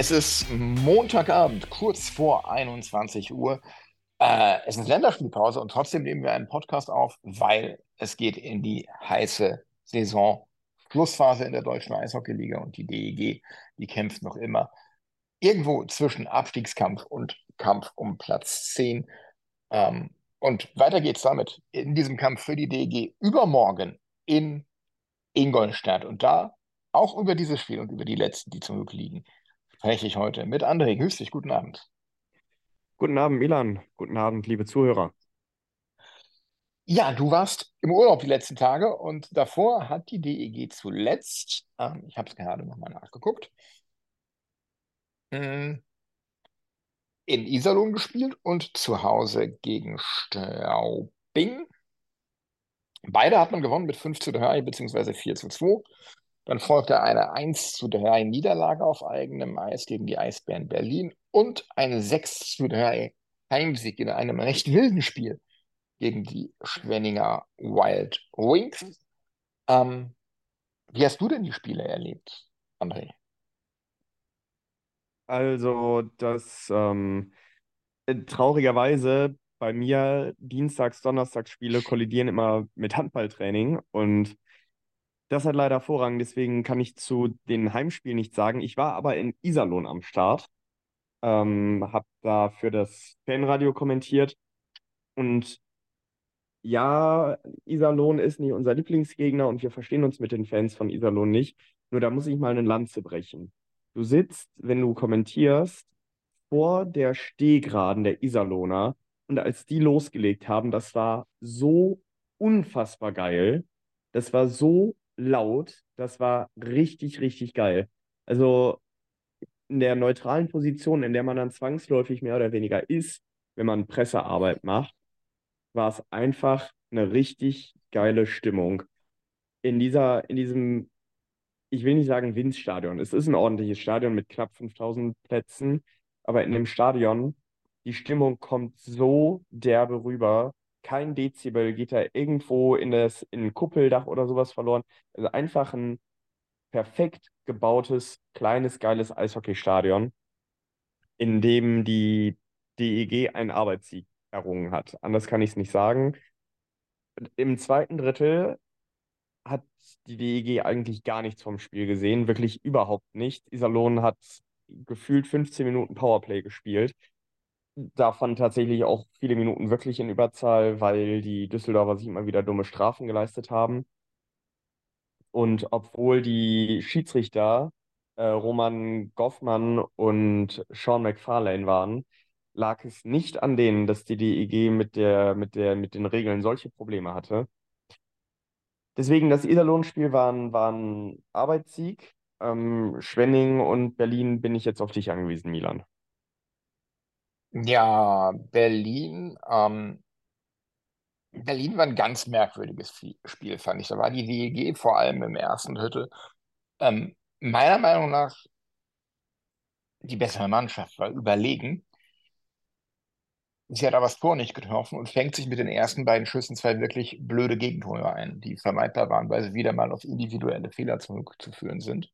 Es ist Montagabend, kurz vor 21 Uhr. Äh, es ist Länderspielpause und trotzdem nehmen wir einen Podcast auf, weil es geht in die heiße Saison. Schlussphase in der deutschen Eishockeyliga und die DEG, die kämpft noch immer irgendwo zwischen Abstiegskampf und Kampf um Platz 10. Ähm, und weiter geht's damit in diesem Kampf für die DEG übermorgen in Ingolstadt. Und da auch über dieses Spiel und über die letzten, die zum Glück liegen, spreche ich heute mit André. Grüß dich, guten Abend. Guten Abend, Milan. Guten Abend, liebe Zuhörer. Ja, du warst im Urlaub die letzten Tage und davor hat die DEG zuletzt, ähm, ich habe es gerade nochmal nachgeguckt, hm, in Iserlohn gespielt und zu Hause gegen Straubing. Beide hat man gewonnen mit 5 zu 3 bzw. 4 zu 2. Dann folgte eine 1 zu 3 Niederlage auf eigenem Eis gegen die Eisbären Berlin und ein 6 zu 3 Heimsieg in einem recht wilden Spiel gegen die Schwenninger Wild Wings. Ähm, wie hast du denn die Spiele erlebt, André? Also, das ähm, äh, traurigerweise bei mir Dienstags, Donnerstagsspiele kollidieren immer mit Handballtraining und das hat leider Vorrang, deswegen kann ich zu den Heimspielen nichts sagen. Ich war aber in Iserlohn am Start, ähm, habe da für das Fanradio kommentiert und ja, Iserlohn ist nicht unser Lieblingsgegner und wir verstehen uns mit den Fans von Iserlohn nicht. Nur da muss ich mal eine Lanze brechen. Du sitzt, wenn du kommentierst, vor der Stehgraden der Iserlohner und als die losgelegt haben, das war so unfassbar geil. Das war so laut. Das war richtig, richtig geil. Also in der neutralen Position, in der man dann zwangsläufig mehr oder weniger ist, wenn man Pressearbeit macht, war es einfach eine richtig geile Stimmung. In dieser, in diesem, ich will nicht sagen Winzstadion. Es ist ein ordentliches Stadion mit knapp 5000 Plätzen, aber in dem Stadion, die Stimmung kommt so derbe rüber kein Dezibel geht da irgendwo in das in ein Kuppeldach oder sowas verloren. Also einfach ein perfekt gebautes, kleines, geiles Eishockeystadion, in dem die DEG einen Arbeitssieg errungen hat. Anders kann ich es nicht sagen. Im zweiten Drittel hat die DEG eigentlich gar nichts vom Spiel gesehen, wirklich überhaupt nicht. Iserlohn hat gefühlt 15 Minuten Powerplay gespielt davon tatsächlich auch viele Minuten wirklich in Überzahl, weil die Düsseldorfer sich immer wieder dumme Strafen geleistet haben. Und obwohl die Schiedsrichter äh, Roman Goffmann und Sean McFarlane waren, lag es nicht an denen, dass die DEG mit der, mit der, mit den Regeln solche Probleme hatte. Deswegen, das Iserlohn-Spiel war ein, Arbeitssieg. Ähm, Schwenning und Berlin bin ich jetzt auf dich angewiesen, Milan. Ja, Berlin, ähm, Berlin war ein ganz merkwürdiges Spiel, fand ich. Da war die WEG vor allem im ersten Drittel ähm, meiner Meinung nach die bessere Mannschaft, war überlegen. Sie hat aber das Tor nicht getroffen und fängt sich mit den ersten beiden Schüssen zwei wirklich blöde Gegentore ein, die vermeidbar waren, weil sie wieder mal auf individuelle Fehler zurückzuführen sind.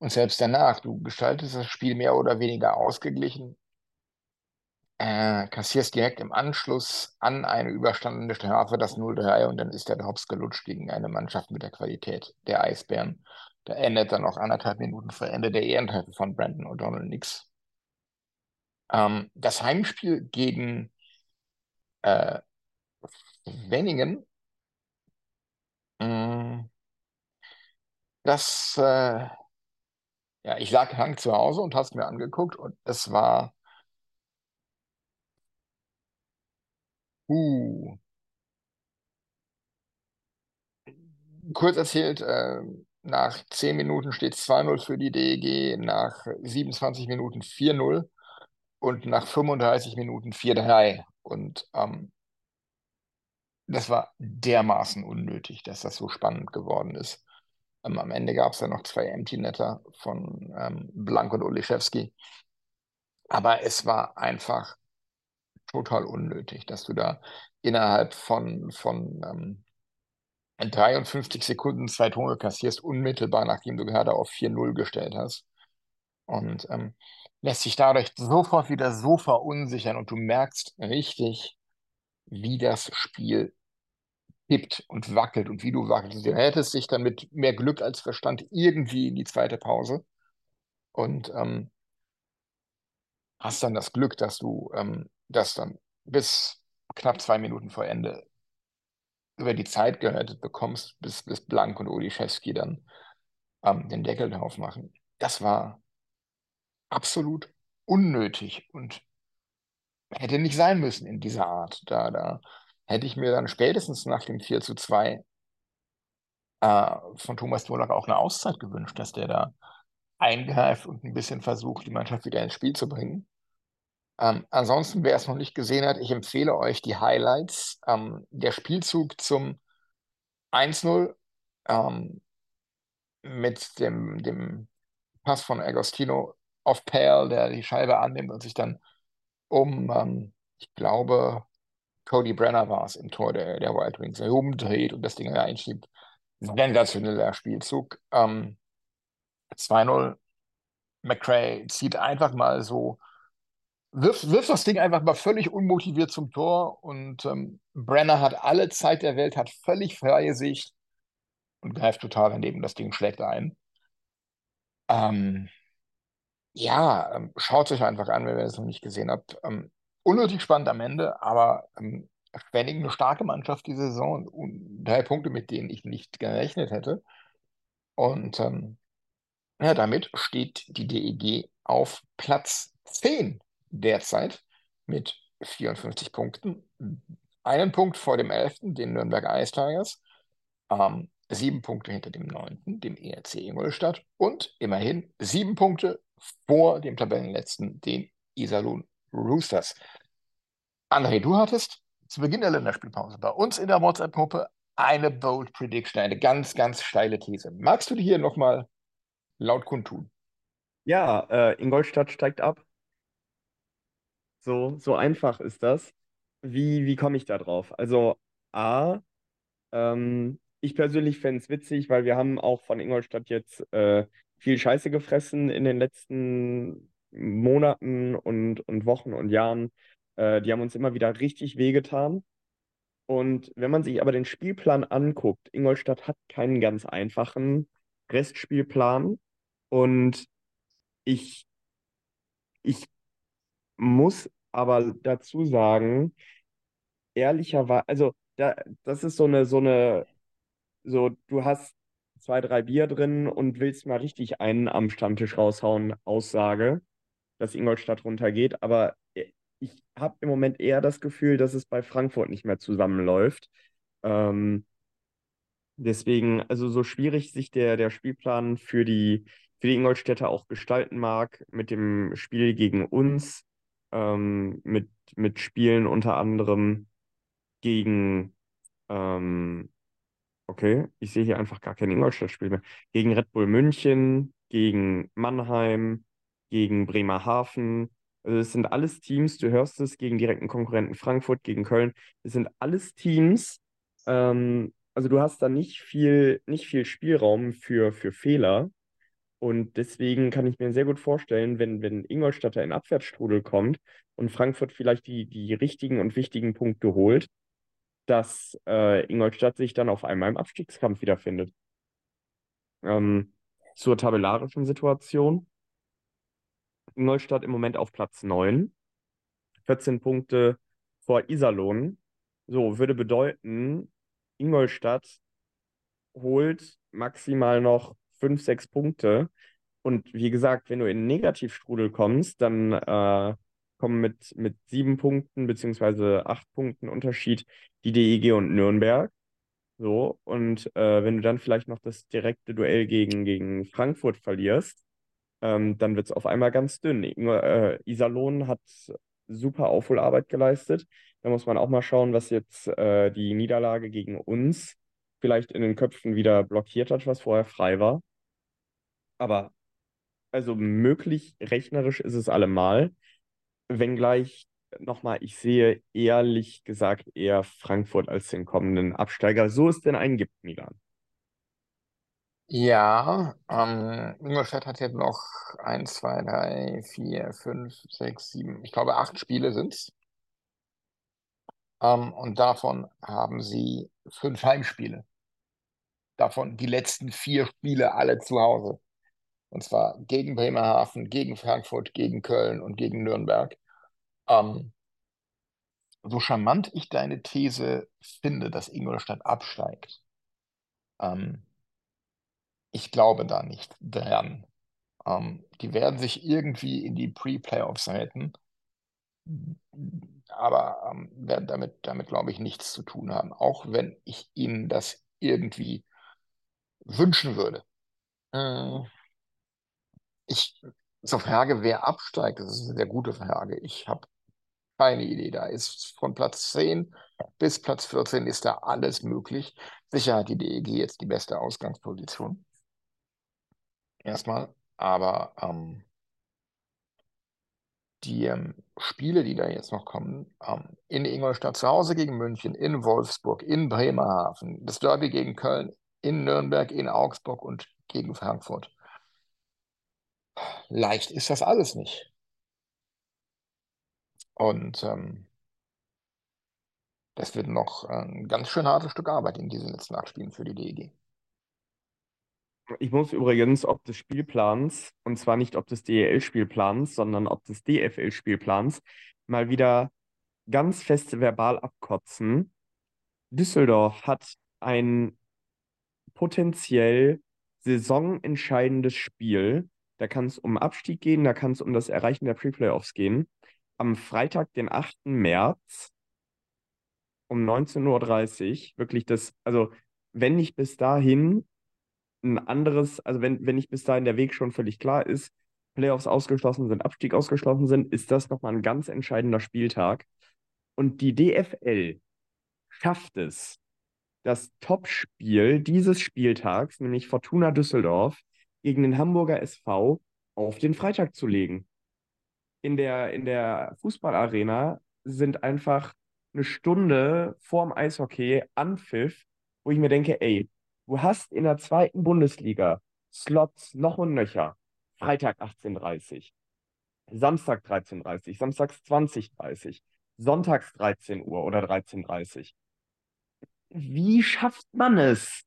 Und selbst danach, du gestaltest das Spiel mehr oder weniger ausgeglichen, äh, kassierst direkt im Anschluss an eine überstandene Strafe das 0-3 und dann ist der Hops gelutscht gegen eine Mannschaft mit der Qualität der Eisbären. Da endet dann auch anderthalb Minuten vor Ende der Ehrentreffer von Brandon O'Donnell nix. Ähm, das Heimspiel gegen äh, Wenningen, mm, das, äh, ja, ich lag krank zu Hause und hast mir angeguckt und es war Uh. Kurz erzählt, äh, nach 10 Minuten steht es 2-0 für die DEG, nach 27 Minuten 4-0 und nach 35 Minuten 4-3. Und ähm, das war dermaßen unnötig, dass das so spannend geworden ist. Ähm, am Ende gab es dann noch zwei Empty-Netter von ähm, Blank und Oliszewski. Aber es war einfach total unnötig, dass du da innerhalb von, von ähm, 53 Sekunden zwei Tore kassierst, unmittelbar nachdem du gerade auf 4-0 gestellt hast. Und ähm, lässt sich dadurch sofort wieder so verunsichern und du merkst richtig, wie das Spiel kippt und wackelt und wie du wackelst. Du hättest dich dann mit mehr Glück als Verstand irgendwie in die zweite Pause und ähm, hast dann das Glück, dass du ähm, das dann bis knapp zwei Minuten vor Ende über die Zeit gerettet bekommst, bis, bis Blank und Oliszewski dann ähm, den Deckel drauf machen. Das war absolut unnötig und hätte nicht sein müssen in dieser Art. Da, da hätte ich mir dann spätestens nach dem 4 zu 2 äh, von Thomas Dolak auch eine Auszeit gewünscht, dass der da eingreift und ein bisschen versucht, die Mannschaft wieder ins Spiel zu bringen. Ähm, ansonsten, wer es noch nicht gesehen hat, ich empfehle euch die Highlights. Ähm, der Spielzug zum 1-0 ähm, mit dem, dem Pass von Agostino auf Pale, der die Scheibe annimmt und sich dann um, ähm, ich glaube, Cody Brenner war es im Tor der, der Wild Wings, umdreht und das Ding einschiebt. Sensationeller Spielzug. Ähm, 2-0. McRae zieht einfach mal so wirft, wirft das Ding einfach mal völlig unmotiviert zum Tor und ähm, Brenner hat alle Zeit der Welt, hat völlig freie Sicht und greift total daneben. Das Ding schlägt ein. Ähm, ja, ähm, schaut euch einfach an, wenn ihr das noch nicht gesehen habt. Ähm, unnötig spannend am Ende, aber ähm, Spenning eine starke Mannschaft diese Saison und drei Punkte, mit denen ich nicht gerechnet hätte. Und ähm, ja, damit steht die DEG auf Platz 10 derzeit mit 54 Punkten. Einen Punkt vor dem 11., den Nürnberg Ice Tigers. Ähm, sieben Punkte hinter dem 9., dem ERC Ingolstadt. Und immerhin sieben Punkte vor dem Tabellenletzten, den Iserlohn Roosters. André, du hattest zu Beginn der Länderspielpause bei uns in der WhatsApp-Gruppe eine Bold Prediction, eine ganz, ganz steile These. Magst du die hier nochmal laut kundtun? Ja, äh, Ingolstadt steigt ab. So, so einfach ist das. Wie, wie komme ich da drauf? Also, A, ähm, ich persönlich fände es witzig, weil wir haben auch von Ingolstadt jetzt äh, viel Scheiße gefressen in den letzten Monaten und, und Wochen und Jahren. Äh, die haben uns immer wieder richtig wehgetan. Und wenn man sich aber den Spielplan anguckt, Ingolstadt hat keinen ganz einfachen Restspielplan. Und ich, ich muss aber dazu sagen, ehrlicherweise, also da, das ist so eine, so eine, so, du hast zwei, drei Bier drin und willst mal richtig einen am Stammtisch raushauen, Aussage, dass Ingolstadt runtergeht. Aber ich habe im Moment eher das Gefühl, dass es bei Frankfurt nicht mehr zusammenläuft. Ähm, deswegen, also so schwierig sich der, der Spielplan für die, für die Ingolstädter auch gestalten mag, mit dem Spiel gegen uns, ähm, mit, mit Spielen unter anderem gegen, ähm, okay, ich sehe hier einfach gar kein Ingolstadt-Spiel mehr, gegen Red Bull München, gegen Mannheim, gegen Bremerhaven. Also es sind alles Teams, du hörst es, gegen direkten Konkurrenten Frankfurt, gegen Köln. Es sind alles Teams, ähm, also du hast da nicht viel, nicht viel Spielraum für, für Fehler. Und deswegen kann ich mir sehr gut vorstellen, wenn, wenn Ingolstadt da in Abwärtsstrudel kommt und Frankfurt vielleicht die, die richtigen und wichtigen Punkte holt, dass äh, Ingolstadt sich dann auf einmal im Abstiegskampf wiederfindet. Ähm, zur tabellarischen Situation. Ingolstadt im Moment auf Platz 9, 14 Punkte vor Iserlohn. So, würde bedeuten, Ingolstadt holt maximal noch fünf, sechs Punkte. Und wie gesagt, wenn du in einen Negativstrudel kommst, dann äh, kommen mit, mit sieben Punkten beziehungsweise acht Punkten Unterschied die DEG und Nürnberg. So, und äh, wenn du dann vielleicht noch das direkte Duell gegen, gegen Frankfurt verlierst, ähm, dann wird es auf einmal ganz dünn. Äh, Iserlohn hat super Aufholarbeit geleistet. Da muss man auch mal schauen, was jetzt äh, die Niederlage gegen uns vielleicht in den Köpfen wieder blockiert hat, was vorher frei war. Aber also möglich, rechnerisch ist es allemal. Wenngleich, nochmal, ich sehe ehrlich gesagt eher Frankfurt als den kommenden Absteiger. So es denn einen gibt, Milan. Ja, ähm, Ingolstadt hat jetzt noch eins, zwei, drei, vier, fünf, sechs, sieben, ich glaube acht Spiele sind es. Ähm, und davon haben sie fünf Heimspiele. Davon die letzten vier Spiele alle zu Hause. Und zwar gegen Bremerhaven, gegen Frankfurt, gegen Köln und gegen Nürnberg. Ähm, so charmant ich deine These finde, dass Ingolstadt absteigt, ähm, ich glaube da nicht dran. Ähm, die werden sich irgendwie in die Pre-Playoffs retten, aber ähm, werden damit, damit, glaube ich, nichts zu tun haben, auch wenn ich ihnen das irgendwie wünschen würde. Äh, ich, zur Frage, wer absteigt, das ist eine sehr gute Frage. Ich habe keine Idee. Da ist von Platz 10 bis Platz 14 ist da alles möglich. Sicher hat die DEG jetzt die beste Ausgangsposition. Erstmal. Aber ähm, die ähm, Spiele, die da jetzt noch kommen, ähm, in Ingolstadt zu Hause gegen München, in Wolfsburg, in Bremerhaven, das Derby gegen Köln, in Nürnberg, in Augsburg und gegen Frankfurt. Leicht ist das alles nicht. Und ähm, das wird noch ein ganz schön hartes Stück Arbeit in diesen letzten acht Spielen für die DEG. Ich muss übrigens ob des Spielplans, und zwar nicht ob des DEL-Spielplans, sondern ob des DFL-Spielplans, mal wieder ganz fest verbal abkotzen. Düsseldorf hat ein potenziell saisonentscheidendes Spiel. Da kann es um Abstieg gehen, da kann es um das Erreichen der Pre-Playoffs gehen. Am Freitag, den 8. März um 19.30 Uhr. Wirklich das, also wenn nicht bis dahin ein anderes, also wenn, wenn nicht bis dahin der Weg schon völlig klar ist, Playoffs ausgeschlossen sind, Abstieg ausgeschlossen sind, ist das nochmal ein ganz entscheidender Spieltag. Und die DFL schafft es, das Topspiel dieses Spieltags, nämlich Fortuna Düsseldorf, gegen den Hamburger SV auf den Freitag zu legen. In der, in der Fußballarena sind einfach eine Stunde vorm Eishockey Anpfiff, wo ich mir denke, ey, du hast in der zweiten Bundesliga Slots noch und nöcher. Freitag 18.30 Samstag 13.30 Samstags 20.30 Sonntags 13 Uhr oder 13.30 Wie schafft man es,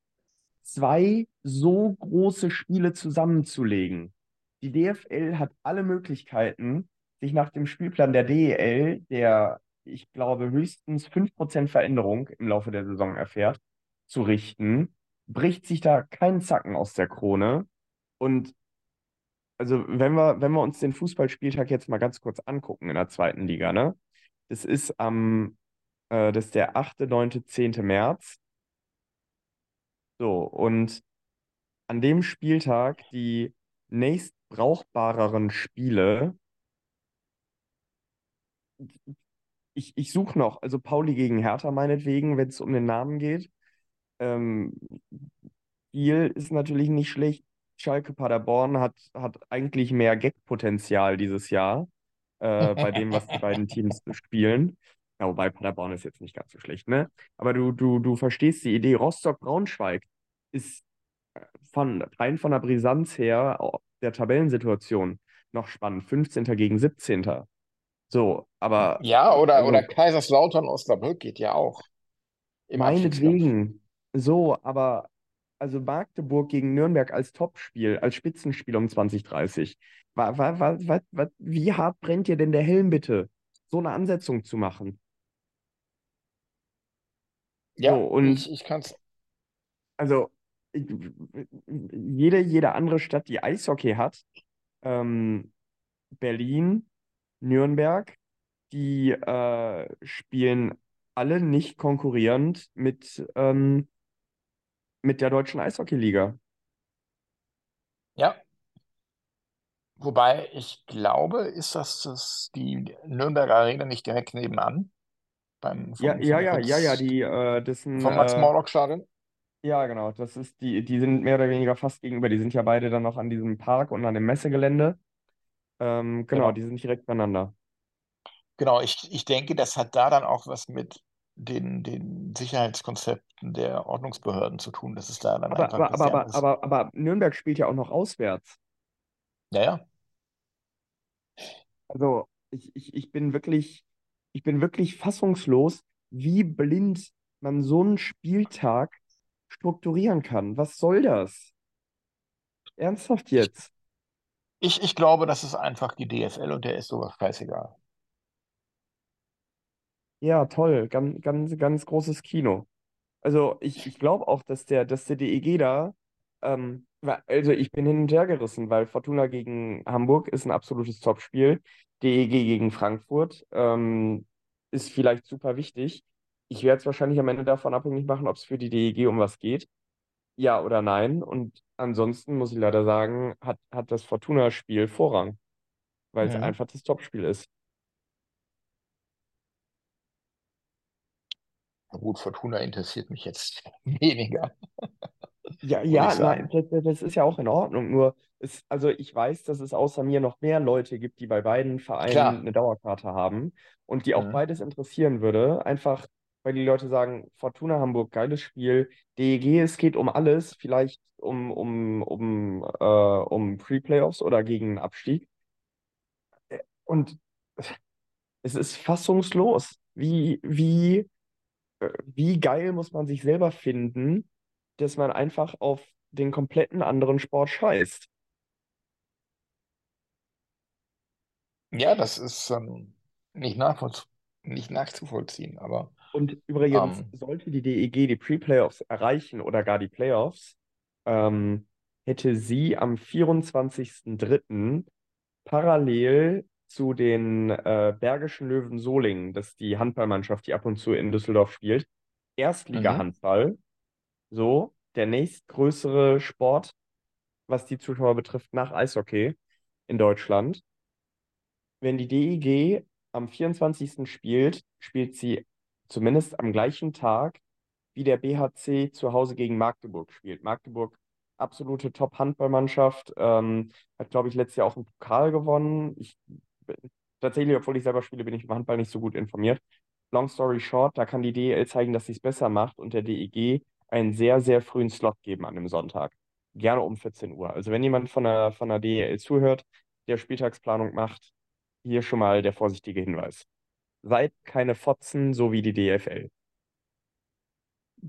zwei so große Spiele zusammenzulegen? Die DFL hat alle Möglichkeiten, sich nach dem Spielplan der DEL, der ich glaube, höchstens 5% Veränderung im Laufe der Saison erfährt, zu richten, bricht sich da kein Zacken aus der Krone. Und also, wenn wir, wenn wir uns den Fußballspieltag jetzt mal ganz kurz angucken in der zweiten Liga, ne? Das ist am, äh, das ist der 8., 9., 10. März. So, und an dem Spieltag die nächst brauchbareren Spiele ich, ich suche noch, also Pauli gegen Hertha meinetwegen, wenn es um den Namen geht. Ähm, Kiel ist natürlich nicht schlecht. Schalke Paderborn hat, hat eigentlich mehr Gag-Potenzial dieses Jahr, äh, bei dem, was die beiden Teams spielen. Ja, wobei Paderborn ist jetzt nicht ganz so schlecht, ne? Aber du, du, du verstehst die Idee. Rostock-Braunschweig ist äh, von, rein von der Brisanz her der Tabellensituation noch spannend. 15. gegen 17. So, aber. Ja, oder, also, oder Kaiserslautern Osnabrück geht ja auch. Meinetwegen. So, aber also Magdeburg gegen Nürnberg als Topspiel, als Spitzenspiel um 2030. Wa, wa, wa, wa, wa, wie hart brennt dir denn der Helm bitte, so eine Ansetzung zu machen? Ja, so, und ich, ich kann es. Also, jede, jede andere Stadt, die Eishockey hat, ähm, Berlin, Nürnberg, die äh, spielen alle nicht konkurrierend mit, ähm, mit der deutschen Eishockeyliga. Ja. Wobei ich glaube, ist das, das die Nürnberger Arena nicht direkt nebenan? Beim, Ja, vom, ja, vom ja, ja, ja, Fritz, die, äh, das sind, vom äh, Max-Morlock-Stadion? Ja, genau, das ist die, die sind mehr oder weniger fast gegenüber. Die sind ja beide dann noch an diesem Park und an dem Messegelände. Ähm, genau, die Genau. sind direkt beieinander. Genau, ich, ich denke, das hat da dann auch was mit den, den Sicherheitskonzepten der Ordnungsbehörden zu tun. Das ist da dann Aber, einfach aber, ein aber, bisschen aber, anders. aber, aber Nürnberg spielt ja auch noch auswärts. Ja, ja. Also ich, ich, ich bin wirklich, ich bin wirklich fassungslos, wie blind man so einen Spieltag strukturieren kann. Was soll das? Ernsthaft jetzt? ich, ich glaube, das ist einfach die DFL und der ist sowas scheißegal. Ja, toll. Ganz, ganz, ganz großes Kino. Also ich, ich glaube auch, dass der, dass der DEG da, ähm, also ich bin hin und her gerissen, weil Fortuna gegen Hamburg ist ein absolutes Topspiel. DEG gegen Frankfurt ähm, ist vielleicht super wichtig. Ich werde es wahrscheinlich am Ende davon abhängig machen, ob es für die DEG um was geht. Ja oder nein. Und ansonsten muss ich leider sagen, hat, hat das Fortuna-Spiel Vorrang, weil es Mhm. einfach das Topspiel ist. Na gut, Fortuna interessiert mich jetzt weniger, Ja, ja, nein, das, das ist ja auch in Ordnung. Nur, es, also ich weiß, dass es außer mir noch mehr Leute gibt, die bei beiden Vereinen Klar. eine Dauerkarte haben und die auch Mhm. beides interessieren würde. Einfach, weil die Leute sagen, Fortuna Hamburg, geiles Spiel. DEG, es geht um alles, vielleicht um, um, um, äh, um Pre-Playoffs oder gegen Abstieg. Und es ist fassungslos. Wie, wie, äh, wie geil muss man sich selber finden, dass man einfach auf den kompletten anderen Sport scheißt. Ja, das ist ähm, nicht nachvollz nicht nachzuvollziehen, aber Und übrigens, ähm, sollte die DEG die Pre-Playoffs erreichen oder gar die Playoffs, ähm, hätte sie am 24.03. parallel zu den äh, Bergischen Löwen Solingen, das ist die Handballmannschaft, die ab und zu in Düsseldorf spielt, mhm. Erstliga-Handball, so der nächstgrößere Sport, was die Zuschauer betrifft, nach Eishockey in Deutschland. Wenn die DEG am 24. spielt, spielt sie zumindest am gleichen Tag, wie der BHC zu Hause gegen Magdeburg spielt. Magdeburg, absolute Top-Handballmannschaft, ähm, hat, glaube ich, letztes Jahr auch einen Pokal gewonnen. Ich, tatsächlich, obwohl ich selber spiele, bin ich im Handball nicht so gut informiert. Long story short, da kann die DEL zeigen, dass sie es besser macht und der DEG einen sehr, sehr frühen Slot geben an dem Sonntag. Gerne um 14 Uhr. Also wenn jemand von der, von der DEL zuhört, der Spieltagsplanung macht, hier schon mal der vorsichtige Hinweis. Seid keine Fotzen, so wie die DFL.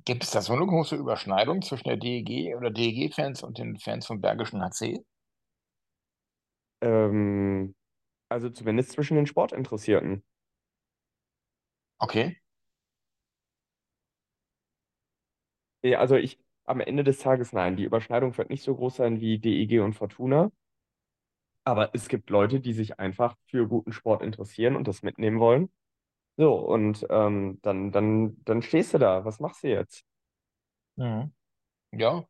Gibt es da so eine große Überschneidung zwischen der DEG oder DEG-Fans und den Fans vom Bergischen HC? Ähm, also zumindest zwischen den Sportinteressierten. Okay. Ja, Also ich, am Ende des Tages, nein, die Überschneidung wird nicht so groß sein wie DEG und Fortuna. Aber es gibt Leute, die sich einfach für guten Sport interessieren und das mitnehmen wollen. So, und ähm, dann, dann, dann stehst du da. Was machst du jetzt? Mhm. Ja,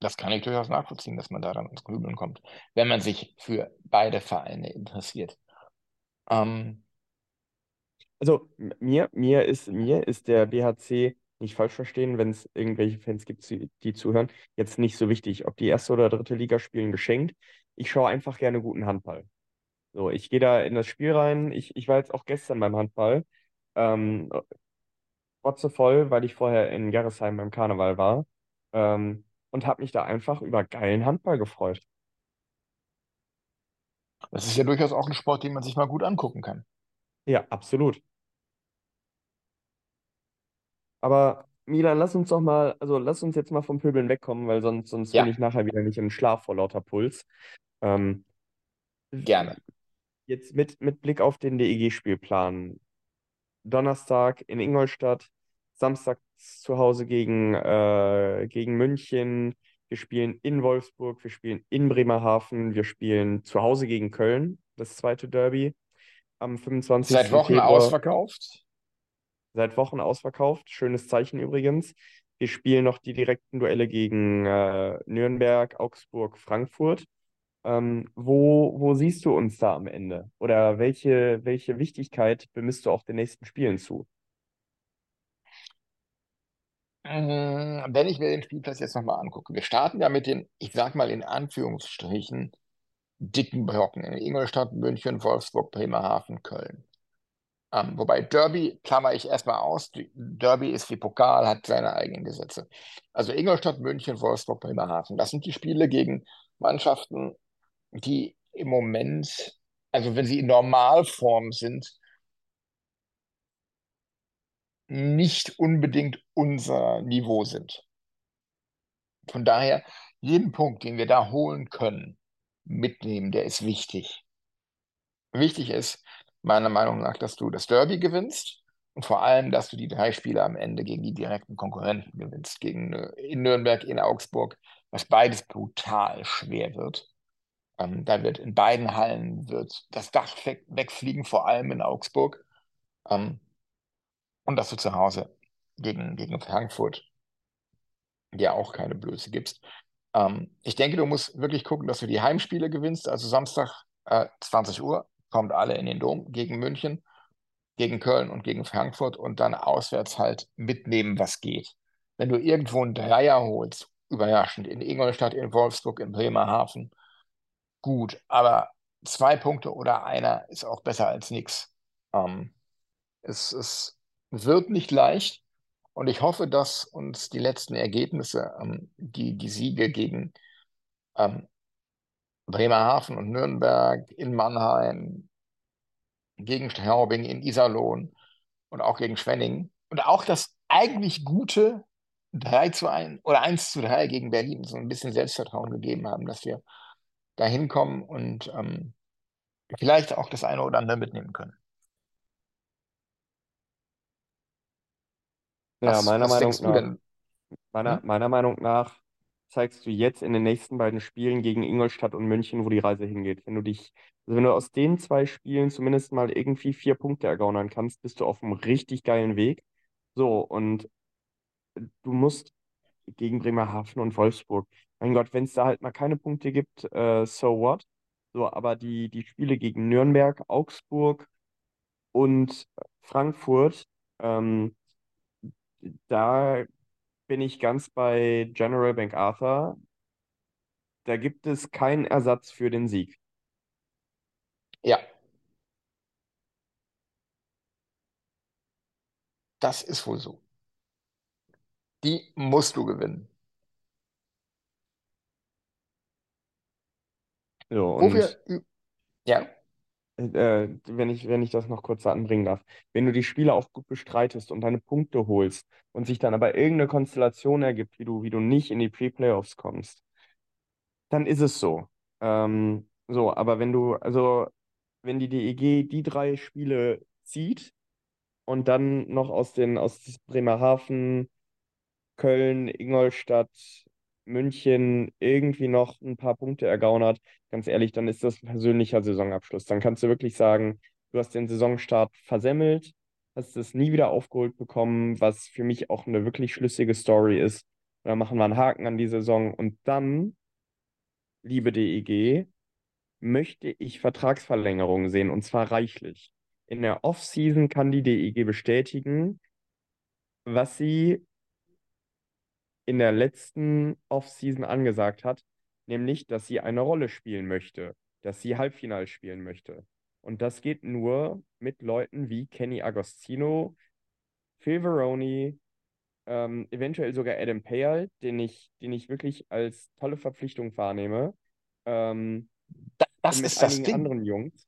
das kann ich durchaus nachvollziehen, dass man daran ins Grübeln kommt, wenn man sich für beide Vereine interessiert. Ähm, Also mir, mir ist, mir ist der BHC, nicht falsch verstehen, wenn es irgendwelche Fans gibt, die zuhören, jetzt nicht so wichtig. Ob die erste oder dritte Liga spielen, geschenkt. Ich schaue einfach gerne guten Handball. So, ich gehe da in das Spiel rein. Ich, ich war jetzt auch gestern beim Handball. Ähm, rotzevoll, weil ich vorher in Gerresheim beim Karneval war. Ähm, und habe mich da einfach über geilen Handball gefreut. das ist ja durchaus auch ein Sport, den man sich mal gut angucken kann. Ja, absolut. Aber Milan, lass uns doch mal, also lass uns jetzt mal vom Pöbeln wegkommen, weil sonst, sonst bin Ja, ich nachher wieder nicht im Schlaf vor lauter Puls. Ähm, gerne. Jetzt mit, mit Blick auf den DEG-Spielplan. Donnerstag in Ingolstadt, Samstag zu Hause gegen, äh, gegen München, Wir spielen in Wolfsburg, wir spielen in Bremerhaven, wir spielen zu Hause gegen Köln, das zweite Derby am 25. Seit Wochen Februar. ausverkauft. Seit Wochen ausverkauft. Schönes Zeichen übrigens. Wir spielen noch die direkten Duelle gegen äh, Nürnberg, Augsburg, Frankfurt. Ähm, wo, wo siehst du uns da am Ende? Oder welche, welche Wichtigkeit bemisst du auch den nächsten Spielen zu? Mm, Wenn ich mir den Spielplatz jetzt nochmal angucke, wir starten ja mit den, ich sag mal in Anführungsstrichen, dicken Brocken in Ingolstadt, München, Wolfsburg, Bremerhaven, Köln. Ähm, wobei Derby klammer ich erstmal aus. Derby ist wie Pokal, hat seine eigenen Gesetze. Also Ingolstadt, München, Wolfsburg, Bremerhaven. Das sind die Spiele gegen Mannschaften, die im Moment, also wenn sie in Normalform sind, nicht unbedingt unser Niveau sind. Von daher, jeden Punkt, den wir da holen können, mitnehmen, der ist wichtig. Wichtig ist, meiner Meinung nach, dass du das Derby gewinnst und vor allem, dass du die drei Spiele am Ende gegen die direkten Konkurrenten gewinnst, gegen äh, in Nürnberg, in Augsburg, was beides brutal schwer wird. Ähm, da wird in beiden Hallen wird das Dach weg, wegfliegen, vor allem in Augsburg. Ähm, und dass du zu Hause gegen, gegen Frankfurt dir auch keine Blöße gibst. Ähm, ich denke, du musst wirklich gucken, dass du die Heimspiele gewinnst. Also Samstag äh, 20 Uhr kommt alle in den Dom gegen München, gegen Köln und gegen Frankfurt und dann auswärts halt mitnehmen, was geht. Wenn du irgendwo einen Dreier holst, überraschend, in Ingolstadt, in Wolfsburg, in Bremerhaven, gut, aber zwei Punkte oder einer ist auch besser als nichts. Ähm, es, es wird nicht leicht und ich hoffe, dass uns die letzten Ergebnisse, ähm, die, die Siege gegen ähm, Bremerhaven und Nürnberg, in Mannheim, gegen Straubing, in Iserlohn und auch gegen Schwenningen und auch das eigentlich gute 3 zu 1 oder 1 zu 3 gegen Berlin so ein bisschen Selbstvertrauen gegeben haben, dass wir da hinkommen und ähm, vielleicht auch das eine oder andere mitnehmen können. Ja, Was, meiner was Meinung denkst du nach, denn? meiner, Hm? meiner Meinung nach zeigst du jetzt in den nächsten beiden Spielen gegen Ingolstadt und München, wo die Reise hingeht. Wenn du dich, also wenn du aus den zwei Spielen zumindest mal irgendwie vier Punkte ergaunern kannst, bist du auf einem richtig geilen Weg. So, und du musst gegen Bremerhaven und Wolfsburg. Mein Gott, wenn es da halt mal keine Punkte gibt, äh, so what? So, aber die, die Spiele gegen Nürnberg, Augsburg und Frankfurt, ähm, da bin ich ganz bei General MacArthur. Da gibt es keinen Ersatz für den Sieg. Ja, das ist wohl so. Die musst du gewinnen. So, und ü- ja, äh, wenn ich, wenn ich das noch kurz anbringen darf, wenn du die Spiele auch gut bestreitest und deine Punkte holst und sich dann aber irgendeine Konstellation ergibt, wie du, wie du nicht in die Pre-Playoffs kommst, dann ist es so. Ähm, so, aber wenn du, also wenn die DEG die drei Spiele zieht und dann noch aus den, aus Bremerhaven, Köln, Ingolstadt, München irgendwie noch ein paar Punkte ergaunert, ganz ehrlich, dann ist das ein persönlicher Saisonabschluss. Dann kannst du wirklich sagen, du hast den Saisonstart versemmelt, hast es nie wieder aufgeholt bekommen, was für mich auch eine wirklich schlüssige Story ist. Dann machen wir einen Haken an die Saison und dann, liebe DEG, möchte ich Vertragsverlängerungen sehen und zwar reichlich. In der Offseason kann die DEG bestätigen, was sie in der letzten Offseason angesagt hat, nämlich, dass sie eine Rolle spielen möchte, dass sie Halbfinale spielen möchte. Und das geht nur mit Leuten wie Kenny Agostino, Phil Veroni, ähm, eventuell sogar Adam Payal, den ich, den ich wirklich als tolle Verpflichtung wahrnehme. Ähm, da- das und mit ist das Ding. anderen Jungs.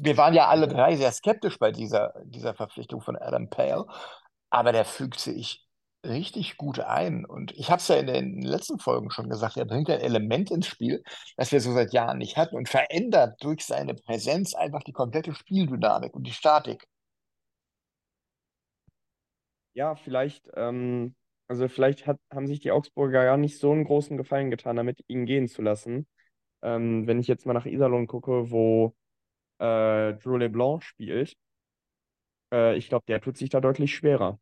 Wir waren ja alle drei sehr skeptisch bei dieser, dieser Verpflichtung von Adam Pale, aber der fügt sich richtig gut ein. Und ich habe es ja in den letzten Folgen schon gesagt, er bringt ein Element ins Spiel, das wir so seit Jahren nicht hatten und verändert durch seine Präsenz einfach die komplette Spieldynamik und die Statik. Ja, vielleicht, ähm, Also vielleicht hat, haben sich die Augsburger ja nicht so einen großen Gefallen getan, damit ihn gehen zu lassen. Ähm, wenn ich jetzt mal nach Iserlohn gucke, wo äh, Drew LeBlanc spielt, äh, ich glaube, der tut sich da deutlich schwerer.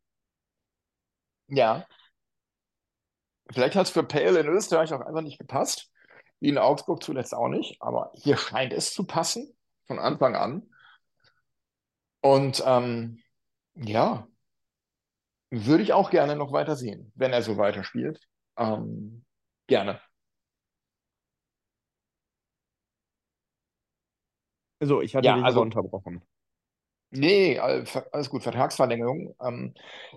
Ja, vielleicht hat es für Pale in Österreich auch einfach nicht gepasst, wie in Augsburg zuletzt auch nicht, aber hier scheint es zu passen, von Anfang an. Und ähm, ja, würde ich auch gerne noch weiter sehen, wenn er so weiterspielt. Ähm, gerne. So, ich hatte Ja, dich also, unterbrochen. Nee, alles gut, Vertragsverlängerung. Ähm,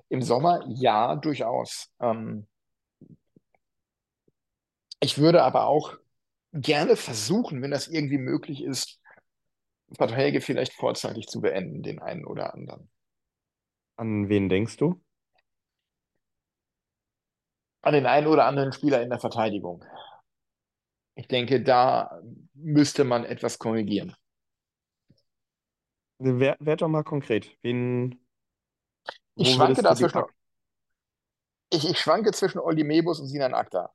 im Sommer, ja, durchaus. Ähm, ich würde aber auch gerne versuchen, wenn das irgendwie möglich ist, Verträge vielleicht vorzeitig zu beenden, den einen oder anderen. An wen denkst du? An den einen oder anderen Spieler in der Verteidigung. Ich denke, da müsste man etwas korrigieren. Wer, werd doch mal konkret. Wen, Ich schwanke da zwischen, ich, ich schwanke zwischen Olli Mebus und Sinan Akta.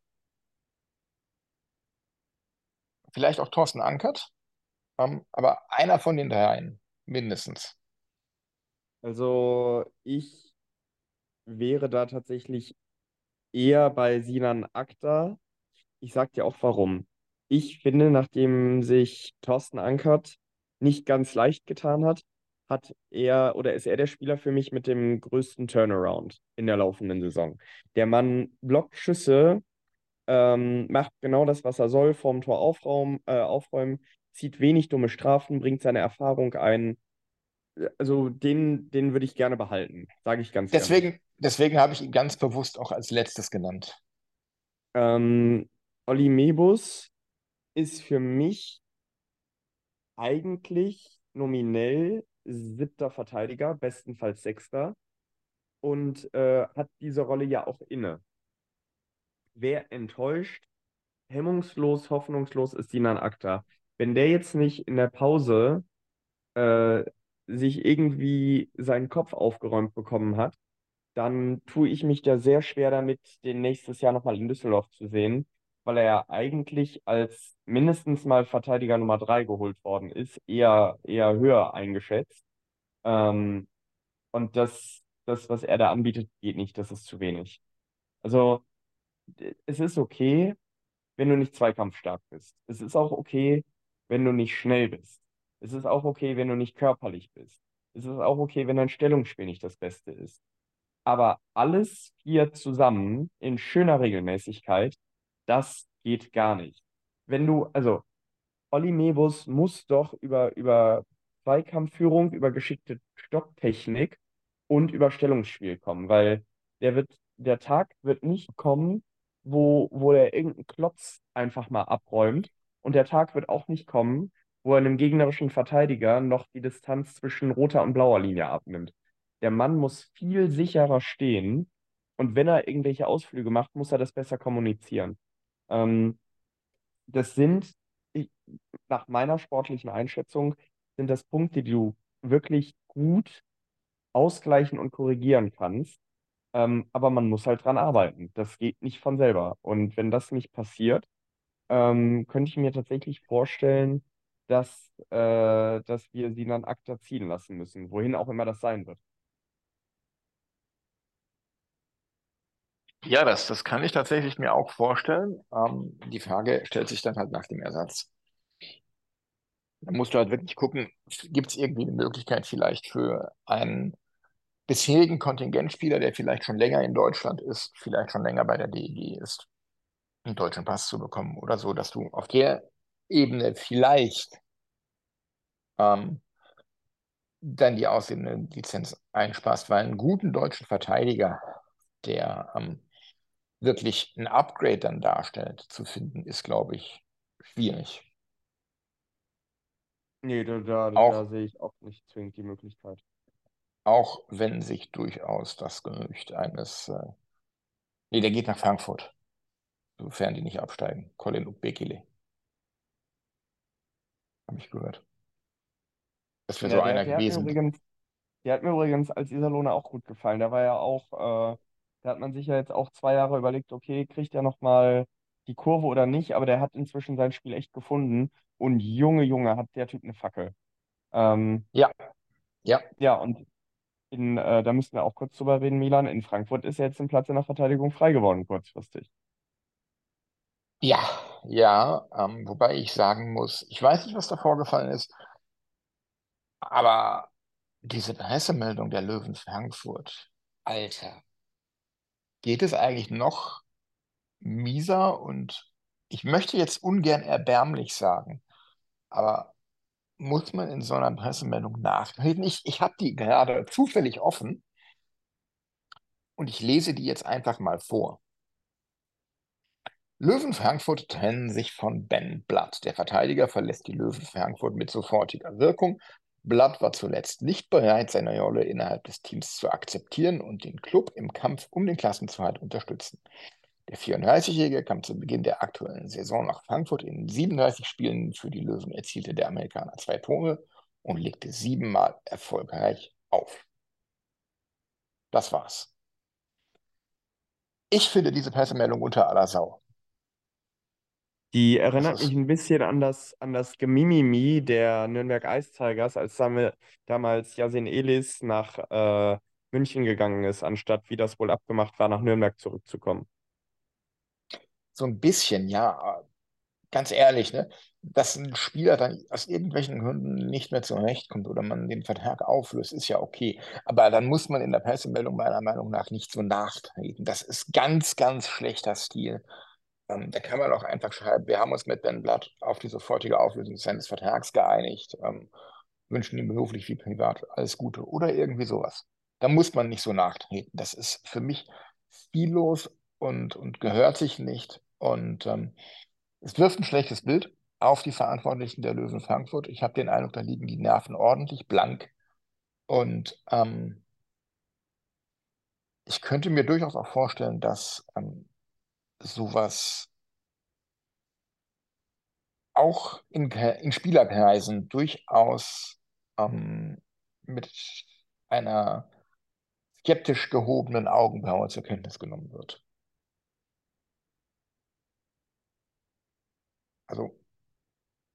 Vielleicht auch Thorsten Ankert, ähm, aber einer von den dreien, mindestens. Also, ich wäre da tatsächlich eher bei Sinan Akta. Ich sag dir auch warum. Ich finde, nachdem sich Thorsten Ankert nicht ganz leicht getan hat, hat er oder ist er der Spieler für mich mit dem größten Turnaround in der laufenden Saison. Der Mann blockt Schüsse, ähm, macht genau das, was er soll, vorm Tor aufräumen, äh, aufräumen, zieht wenig dumme Strafen, bringt seine Erfahrung ein. Also den, den würde ich gerne behalten, sage ich ganz. Deswegen, deswegen habe ich ihn ganz bewusst auch als letztes genannt. Ähm, Olli Mebus ist für mich eigentlich nominell siebter Verteidiger, bestenfalls sechster, und äh, hat diese Rolle ja auch inne. Wer enttäuscht, hemmungslos, hoffnungslos ist Sinan Akta. Wenn der jetzt nicht in der Pause äh, sich irgendwie seinen Kopf aufgeräumt bekommen hat, dann tue ich mich da sehr schwer damit, den nächstes Jahr nochmal in Düsseldorf zu sehen, weil er ja eigentlich als mindestens mal Verteidiger Nummer drei geholt worden ist, eher, eher höher eingeschätzt. Ähm, und das, das, was er da anbietet, geht nicht, das ist zu wenig. Also, es ist okay, wenn du nicht zweikampfstark bist. Es ist auch okay, wenn du nicht schnell bist. Es ist auch okay, wenn du nicht körperlich bist. Es ist auch okay, wenn dein Stellungsspiel nicht das Beste ist. Aber alles vier zusammen in schöner Regelmäßigkeit, das geht gar nicht. Wenn du, also Olli Mebus muss doch über, über Zweikampfführung, über geschickte Stocktechnik und über Stellungsspiel kommen, weil der wird, der Tag wird nicht kommen, wo, wo er irgendeinen Klotz einfach mal abräumt. Und der Tag wird auch nicht kommen, wo er einem gegnerischen Verteidiger noch die Distanz zwischen roter und blauer Linie abnimmt. Der Mann muss viel sicherer stehen und wenn er irgendwelche Ausflüge macht, muss er das besser kommunizieren. Ähm, das sind, ich, nach meiner sportlichen Einschätzung, sind das Punkte, die du wirklich gut ausgleichen und korrigieren kannst. Ähm, aber man muss halt dran arbeiten. Das geht nicht von selber. Und wenn das nicht passiert, ähm, könnte ich mir tatsächlich vorstellen, dass, äh, dass wir sie dann ACTA ziehen lassen müssen, wohin auch immer das sein wird. Ja, das, das kann ich tatsächlich mir auch vorstellen. Ähm, die Frage stellt sich dann halt nach dem Ersatz. Da musst du halt wirklich gucken, gibt es irgendwie eine Möglichkeit vielleicht für einen bisherigen Kontingentspieler, der vielleicht schon länger in Deutschland ist, vielleicht schon länger bei der DEG ist, einen deutschen Pass zu bekommen oder so, dass du auf der Ebene vielleicht ähm, dann die aussehende Lizenz einsparst, weil einen guten deutschen Verteidiger, der ähm, wirklich ein Upgrade dann darstellt, zu finden, ist, glaube ich, schwierig. Nee, da, da, da Auch, sehe ich auch nicht zwingend die Möglichkeit. auch wenn sich durchaus das Gerücht eines, äh, nee, der geht nach Frankfurt, sofern die nicht absteigen. Colin Ubekile, habe ich gehört. Das wäre Ja, so der, einer der hat gewesen. übrigens, der hat mir übrigens als Iserlohner auch gut gefallen. Der war ja auch, äh, Da hat man sich ja jetzt auch zwei Jahre überlegt, okay, kriegt er nochmal die Kurve oder nicht, aber der hat inzwischen sein Spiel echt gefunden. Und Junge, Junge, hat der Typ eine Fackel. Ähm, Ja, ja. ja, und in, äh, da müssen wir auch kurz drüber reden, Milan. In Frankfurt ist jetzt ein Platz in der Verteidigung frei geworden, kurzfristig. Ja, ja, ähm, wobei ich sagen muss, ich weiß nicht, was da vorgefallen ist, aber diese Pressemeldung der Löwen Frankfurt, Alter, geht es eigentlich noch mieser und ich möchte jetzt ungern erbärmlich sagen, aber muss man in so einer Pressemeldung nachreden? Ich, ich habe die gerade zufällig offen und ich lese die jetzt einfach mal vor. Löwen Frankfurt trennen sich von Ben Blatt. Der Verteidiger verlässt die Löwen Frankfurt mit sofortiger Wirkung. Blatt war zuletzt nicht bereit, seine Rolle innerhalb des Teams zu akzeptieren und den Club im Kampf um den Klassenerhalt unterstützen. Der 34-Jährige kam zu Beginn der aktuellen Saison nach Frankfurt. In 37 Spielen für die Löwen erzielte der Amerikaner zwei Tore und legte siebenmal erfolgreich auf. Das war's. Ich finde diese Pressemeldung unter aller Sau. Die erinnert mich ein bisschen an das, an das Gemimimi der Nürnberg Ice Tigers, als dam- damals Yasin Elis nach äh, München gegangen ist, anstatt, wie das wohl abgemacht war, nach Nürnberg zurückzukommen. so ein bisschen, ja, ganz ehrlich, ne, dass ein Spieler dann aus irgendwelchen Gründen nicht mehr zurechtkommt oder man den Vertrag auflöst, ist ja okay. Aber dann muss man in der Pressemeldung meiner Meinung nach nicht so nachtreten. Das ist ganz, ganz schlechter Stil. Ähm, da kann man auch einfach schreiben, wir haben uns mit Ben Blatt auf die sofortige Auflösung seines Vertrags geeinigt, ähm, wünschen ihm beruflich wie privat alles Gute oder irgendwie sowas. Da muss man nicht so nachtreten. Das ist für mich stillos und, und gehört sich nicht. Und ähm, es wirft ein schlechtes Bild auf die Verantwortlichen der Löwen Frankfurt. Ich habe den Eindruck, da liegen die Nerven ordentlich blank. Und ähm, ich könnte mir durchaus auch vorstellen, dass ähm, sowas auch in, in Spielerkreisen durchaus ähm, mit einer skeptisch gehobenen Augenbraue zur Kenntnis genommen wird. Also,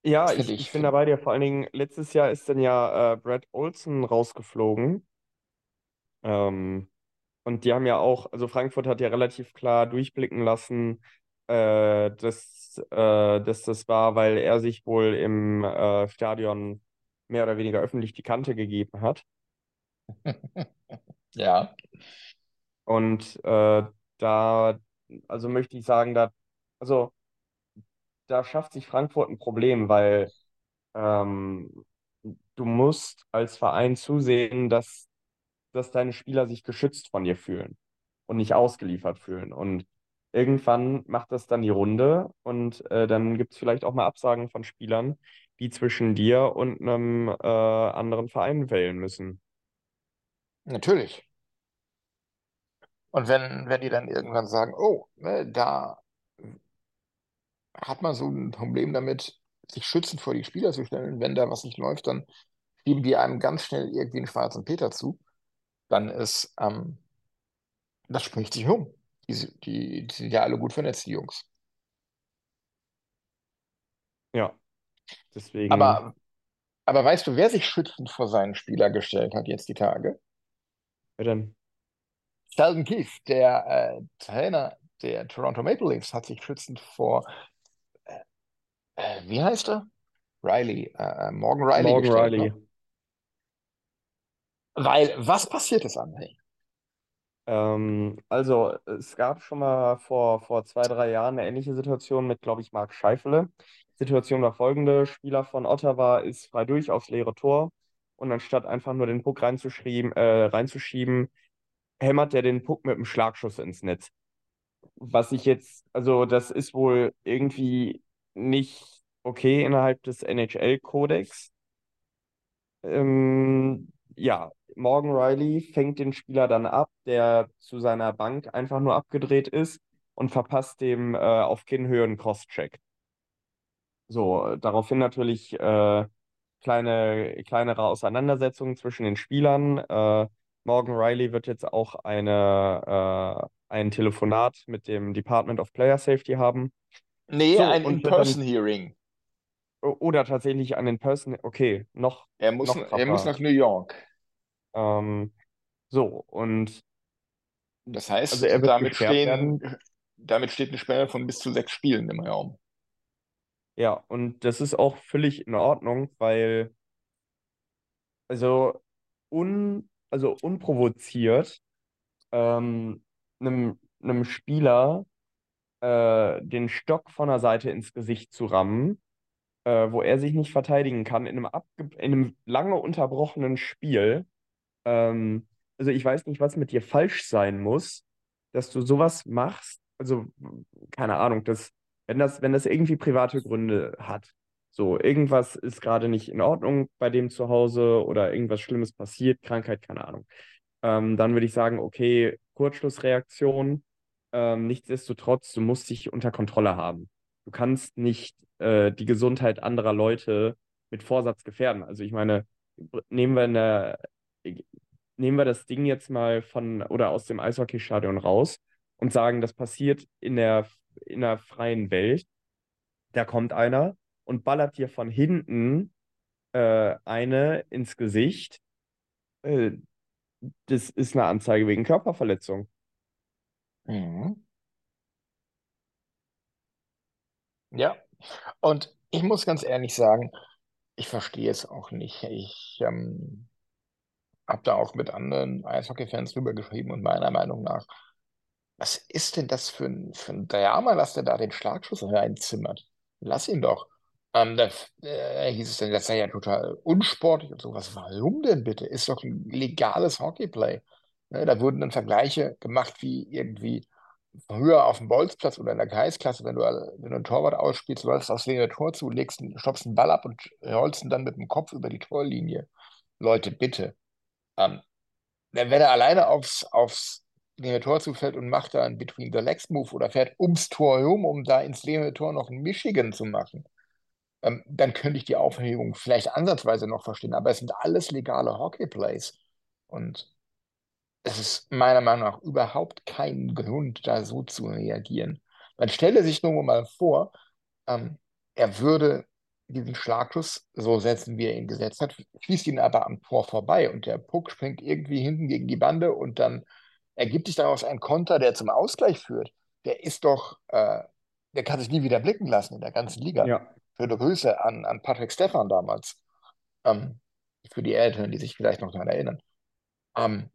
Ja, ich, ich ich, bin da find, bei dir. Vor allen Dingen, letztes Jahr ist dann ja äh, Brad Olsen rausgeflogen. Ähm, und die haben ja auch, also Frankfurt hat ja relativ klar durchblicken lassen, äh, dass, äh, dass das war, weil er sich wohl im äh, Stadion mehr oder weniger öffentlich die Kante gegeben hat. ja, Und äh, da, also möchte ich sagen, da, also da schafft sich Frankfurt ein Problem, weil ähm, du musst als Verein zusehen, dass, dass deine Spieler sich geschützt von dir fühlen und nicht ausgeliefert fühlen. Und irgendwann macht das dann die Runde und äh, dann gibt es vielleicht auch mal Absagen von Spielern, die zwischen dir und einem äh, anderen Verein wählen müssen. natürlich. Und wenn, wenn die dann irgendwann sagen, oh, ne, da hat man so ein Problem damit, sich schützend vor die Spieler zu stellen, wenn da was nicht läuft, dann schieben die einem ganz schnell irgendwie einen schwarzen Peter zu, dann ist, ähm, das spricht sich um. Die, die, die sind ja alle gut vernetzt, die Jungs. Ja, deswegen, Aber, aber weißt du, wer sich schützend vor seinen Spieler gestellt hat jetzt die Tage? wer denn? Sheldon Keefe, der äh, Trainer der Toronto Maple Leafs, hat sich schützend vor, äh, äh, wie heißt er? Riley, äh, äh, Morgan Riley Morgan gestellt, Riley. ne? Weil, was passiert ist, André? Ähm, also, es gab schon mal vor, vor zwei, drei Jahren eine ähnliche Situation mit, glaube ich, Marc Scheifele. Die Situation war folgende: Spieler von Ottawa ist frei durch aufs leere Tor und anstatt einfach nur den Puck reinzuschieben, äh, reinzuschieben, hämmert er den Puck mit einem Schlagschuss ins Netz. Was ich jetzt, also, das ist wohl irgendwie nicht okay innerhalb des NHL-Kodex. Ähm, ja, Morgan Riley fängt den Spieler dann ab, der zu seiner Bank einfach nur abgedreht ist und verpasst dem äh, auf Kinnhöhe einen Crosscheck. So, daraufhin natürlich äh, kleine, kleinere Auseinandersetzungen zwischen den Spielern. Äh, Morgan Riley wird jetzt auch eine, äh, ein Telefonat mit dem Department of Player Safety haben. Nee, So, ein In-Person-Hearing. Oder tatsächlich an den Person, okay, noch, Er muss, noch er muss nach New York. Ähm, so, und Das heißt, Also damit stehen, damit steht eine Sperre von bis zu sechs Spielen im Raum. ja, und das ist auch völlig in Ordnung, weil, also, un, also unprovoziert ähm, einem, einem Spieler äh, den Stock von der Seite ins Gesicht zu rammen, äh, wo er sich nicht verteidigen kann, in einem, abge in einem lange unterbrochenen Spiel. Ähm, also ich weiß nicht, was mit dir falsch sein muss, dass du sowas machst. Also, keine Ahnung, das, wenn das, wenn das irgendwie private Gründe hat. So, irgendwas ist gerade nicht in Ordnung bei dem zu Hause oder irgendwas Schlimmes passiert, Krankheit, keine Ahnung. Ähm, dann würde ich sagen, okay, Kurzschlussreaktion. Ähm, nichtsdestotrotz, du musst dich unter Kontrolle haben. Du kannst nicht äh, die Gesundheit anderer Leute mit Vorsatz gefährden. Also ich meine, nehmen wir eine, nehmen wir das Ding jetzt mal von oder aus dem Eishockeystadion raus und sagen, das passiert in der, in der freien Welt. Da kommt einer und ballert dir von hinten äh, eine ins Gesicht. Äh, das ist eine Anzeige wegen Körperverletzung. Mhm. Ja, und ich muss ganz ehrlich sagen, ich verstehe es auch nicht. Ich ähm, habe da auch mit anderen Eishockey-Fans drüber geschrieben und meiner Meinung nach, was ist denn das für ein, für ein Drama, dass der da den Schlagschuss reinzimmert? Lass ihn doch. Ähm, da äh, hieß es dann, das sei ja total unsportlich und sowas. Warum denn bitte? Ist doch ein legales Hockeyplay. Ne, da wurden dann Vergleiche gemacht wie irgendwie früher auf dem Bolzplatz oder in der Kreisklasse, wenn du, wenn du einen Torwart ausspielst, läufst aufs leere Tor zu, legst, stoppst einen Ball ab und rollst ihn dann mit dem Kopf über die Torlinie. Leute, bitte. Ähm, wenn er alleine aufs, aufs leere Tor zufällt und macht da einen Between-the-Legs-Move oder fährt ums Tor herum, um da ins leere Tor noch ein Michigan zu machen, ähm, dann könnte ich die Aufhebung vielleicht ansatzweise noch verstehen. Aber es sind alles legale Hockey-Plays. Und es ist meiner Meinung nach überhaupt kein Grund, da so zu reagieren. Man stelle sich nur mal vor, ähm, er würde diesen Schlagschuss so setzen, wie er ihn gesetzt hat, schießt ihn aber am Tor vorbei und der Puck springt irgendwie hinten gegen die Bande und dann ergibt sich daraus ein Konter, der zum Ausgleich führt. Der ist doch, äh, der kann sich nie wieder blicken lassen in der ganzen Liga. Ja. Schöne Grüße an, an Patrick Stefan damals. Ähm, für die Älteren, die sich vielleicht noch daran erinnern. Ähm,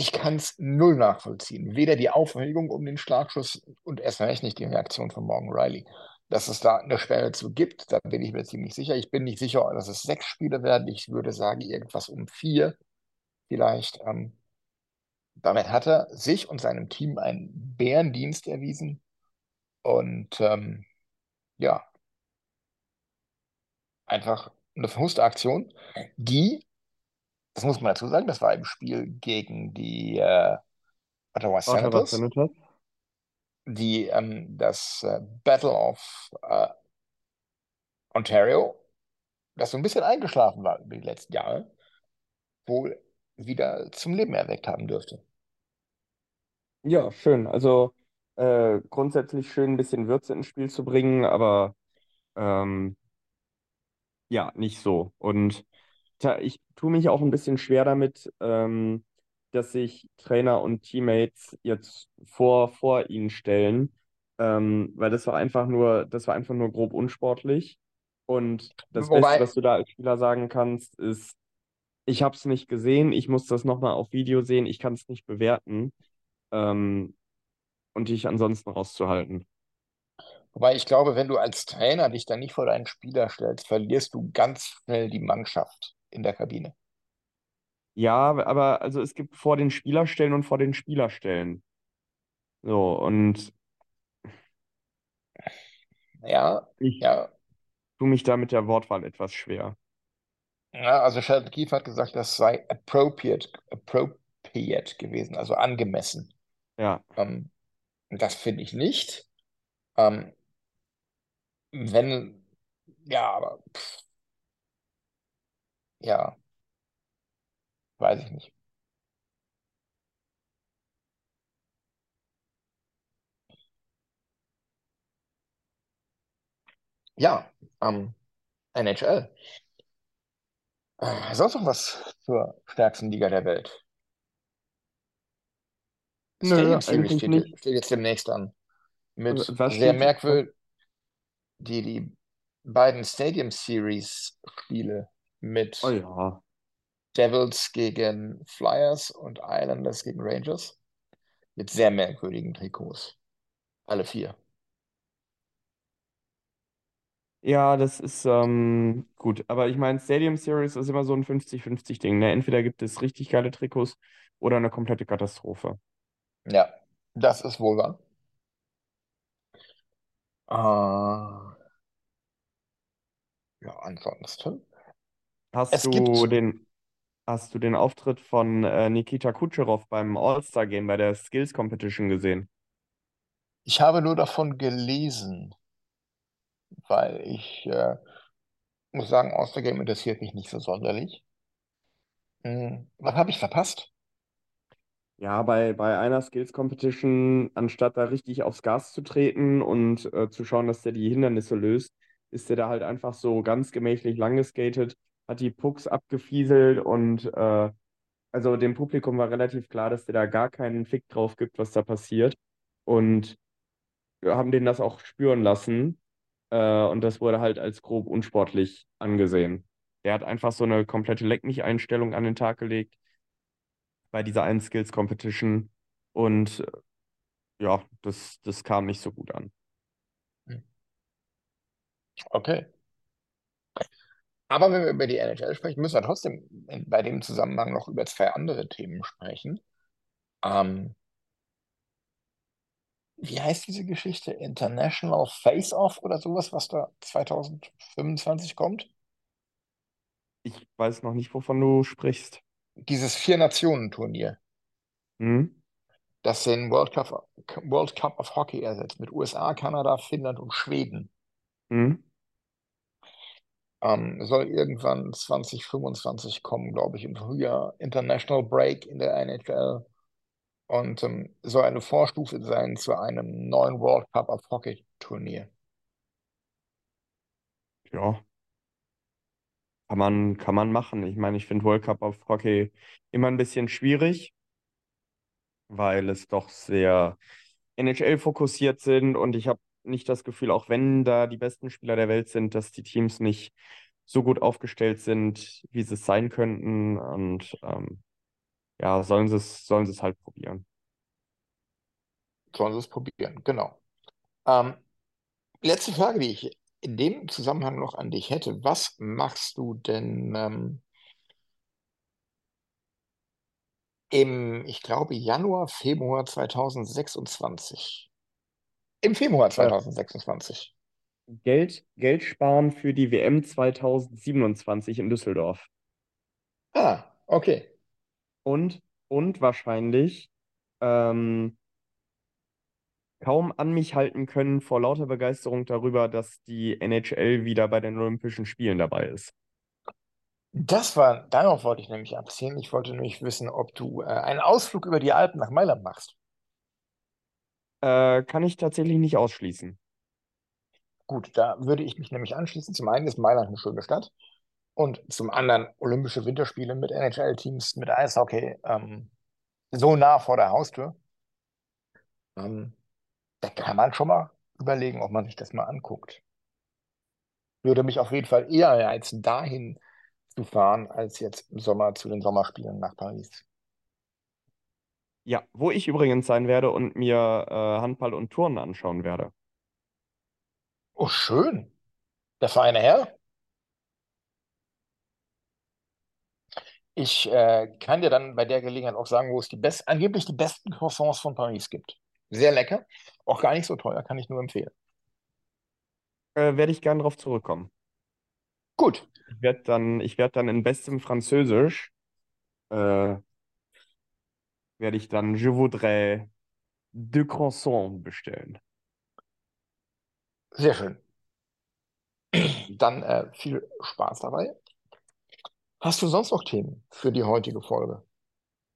ich kann es null nachvollziehen. Weder die Aufregung um den Schlagschuss und erst recht nicht die Reaktion von Morgan Riley. Dass es da eine Sperre zu gibt, da bin ich mir ziemlich sicher. Ich bin nicht sicher, dass es sechs Spiele werden. Ich würde sagen, irgendwas um vier vielleicht. Ähm, damit hat er sich und seinem Team einen Bärendienst erwiesen. Und ähm, ja, einfach eine verhuste Aktion, die, das muss man dazu sagen, das war im Spiel gegen die äh, Ottawa Ottawa Senators, Senators. Die ähm, das äh, Battle of äh, Ontario, das so ein bisschen eingeschlafen war über die letzten Jahre, wohl wieder zum Leben erweckt haben dürfte. Ja, schön. Also äh, grundsätzlich schön, ein bisschen Würze ins Spiel zu bringen, aber ähm, ja, nicht so. Und tja, ich tue mich auch ein bisschen schwer damit, ähm, dass sich Trainer und Teammates jetzt vor, vor ihn stellen, ähm, weil das war einfach nur, das war einfach nur grob unsportlich. Und das Wobei- Beste, was du da als Spieler sagen kannst, ist, ich habe es nicht gesehen, ich muss das nochmal auf Video sehen, ich kann es nicht bewerten. Ähm, und dich ansonsten rauszuhalten. Wobei ich glaube, wenn du als Trainer dich dann nicht vor deinen Spieler stellst, verlierst du ganz schnell die Mannschaft in der Kabine. Ja, aber also es gibt vor den Spielerstellen und vor den Spielerstellen. So, und Ja, ich ja. tue mich da mit der Wortwahl etwas schwer. Ja, also Sheldon Keefe hat gesagt, das sei appropriate, appropriate gewesen, also angemessen. Ja, Ähm, das finde ich nicht. Ähm, wenn, ja, aber pff, ja, Weiß ich nicht. Ja, ähm, NHL. Äh, sonst noch was zur stärksten Liga der Welt? Nö, Stadium steht, nicht. steht jetzt demnächst an. Mit Also, was sehr merkwürdig, die, die beiden Stadium Series Spiele mit Oh ja. Devils gegen Flyers und Islanders gegen Rangers. Mit sehr merkwürdigen Trikots. Alle vier. Ja, das ist ähm, gut. Aber ich meine, Stadium Series ist immer so ein 50-50-Ding. Ne? Entweder gibt es richtig geile Trikots oder eine komplette Katastrophe. Ja, das ist wohl wahr. Äh, ja, ansonsten. Hast Es du gibt, den, hast du den Auftritt von äh, Nikita Kucherov beim All-Star Game bei der Skills Competition gesehen? ich habe nur davon gelesen, weil ich äh, muss sagen, All-Star-Game interessiert mich nicht so sonderlich. Hm, was habe ich verpasst? Ja, bei, bei einer Skills Competition, anstatt da richtig aufs Gas zu treten und äh, zu schauen, dass der die Hindernisse löst, ist der da halt einfach so ganz gemächlich lang geskatet, hat die Pucks abgefieselt und äh, also dem Publikum war relativ klar, dass der da gar keinen Fick drauf gibt, was da passiert. Und wir haben den das auch spüren lassen. Äh, und das wurde halt als grob unsportlich angesehen. Der hat einfach so eine komplette Leck mich Einstellung an den Tag gelegt bei dieser einen Skills Competition. Und äh, ja, das, das kam nicht so gut an. Okay. Aber wenn wir über die NHL sprechen, müssen wir trotzdem bei dem Zusammenhang noch über zwei andere Themen sprechen. Ähm, wie heißt diese Geschichte? International Face-Off oder sowas, was da 2025 kommt? Ich weiß noch nicht, wovon du sprichst. Dieses Vier-Nationen-Turnier, Hm? das den World Cup, World Cup of Hockey ersetzt, mit USA, Kanada, Finnland und Schweden. Hm? Ähm, soll irgendwann 2025 kommen, glaube ich, im Frühjahr. International Break in der NHL. Und ähm, soll eine Vorstufe sein zu einem neuen World Cup of Hockey Turnier. Ja, kann man, kann man machen. Ich meine, ich finde World Cup of Hockey immer ein bisschen schwierig, weil es doch sehr NHL-fokussiert sind und ich habe nicht das Gefühl, auch wenn da die besten Spieler der Welt sind, dass die Teams nicht so gut aufgestellt sind, wie sie es sein könnten. Und ähm, ja, sollen sie es, sollen es halt probieren. Sollen sie es probieren, genau. Ähm, letzte Frage, die ich in dem Zusammenhang noch an dich hätte. Was machst du denn ähm, im, ich glaube, Januar, Februar 2026? Im Februar Äh, 2026. Geld, Geld sparen für die WM 2027 in Düsseldorf. Ah, okay. Und, und wahrscheinlich ähm, kaum an mich halten können vor lauter Begeisterung darüber, dass die NHL wieder bei den Olympischen Spielen dabei ist. Das war, darauf wollte ich nämlich abzielen. Ich wollte nämlich wissen, ob du äh, einen Ausflug über die Alpen nach Mailand machst. Äh, kann ich tatsächlich nicht ausschließen. Gut, da würde ich mich nämlich anschließen. Zum einen ist Mailand eine schöne Stadt und zum anderen Olympische Winterspiele mit NHL-Teams, mit Eishockey, ähm, so nah vor der Haustür. Ähm, da kann man schon mal überlegen, ob man sich das mal anguckt. Würde mich auf jeden Fall eher reizen, dahin zu fahren, als jetzt im Sommer zu den Sommerspielen nach Paris. Ja, wo ich übrigens sein werde und mir äh, Handball und Turnen anschauen werde. Oh, schön. Der feine Herr. Ich äh, kann dir dann bei der Gelegenheit auch sagen, wo es die best angeblich die besten Croissants von Paris gibt. Sehr lecker, auch gar nicht so teuer, kann ich nur empfehlen. Äh, werde ich gern darauf zurückkommen. Gut, Ich werde dann, ich werde dann in bestem Französisch, äh, werde ich dann Je voudrais deux croissants bestellen. sehr schön. Dann äh, viel Spaß dabei. Hast du sonst noch Themen für die heutige Folge?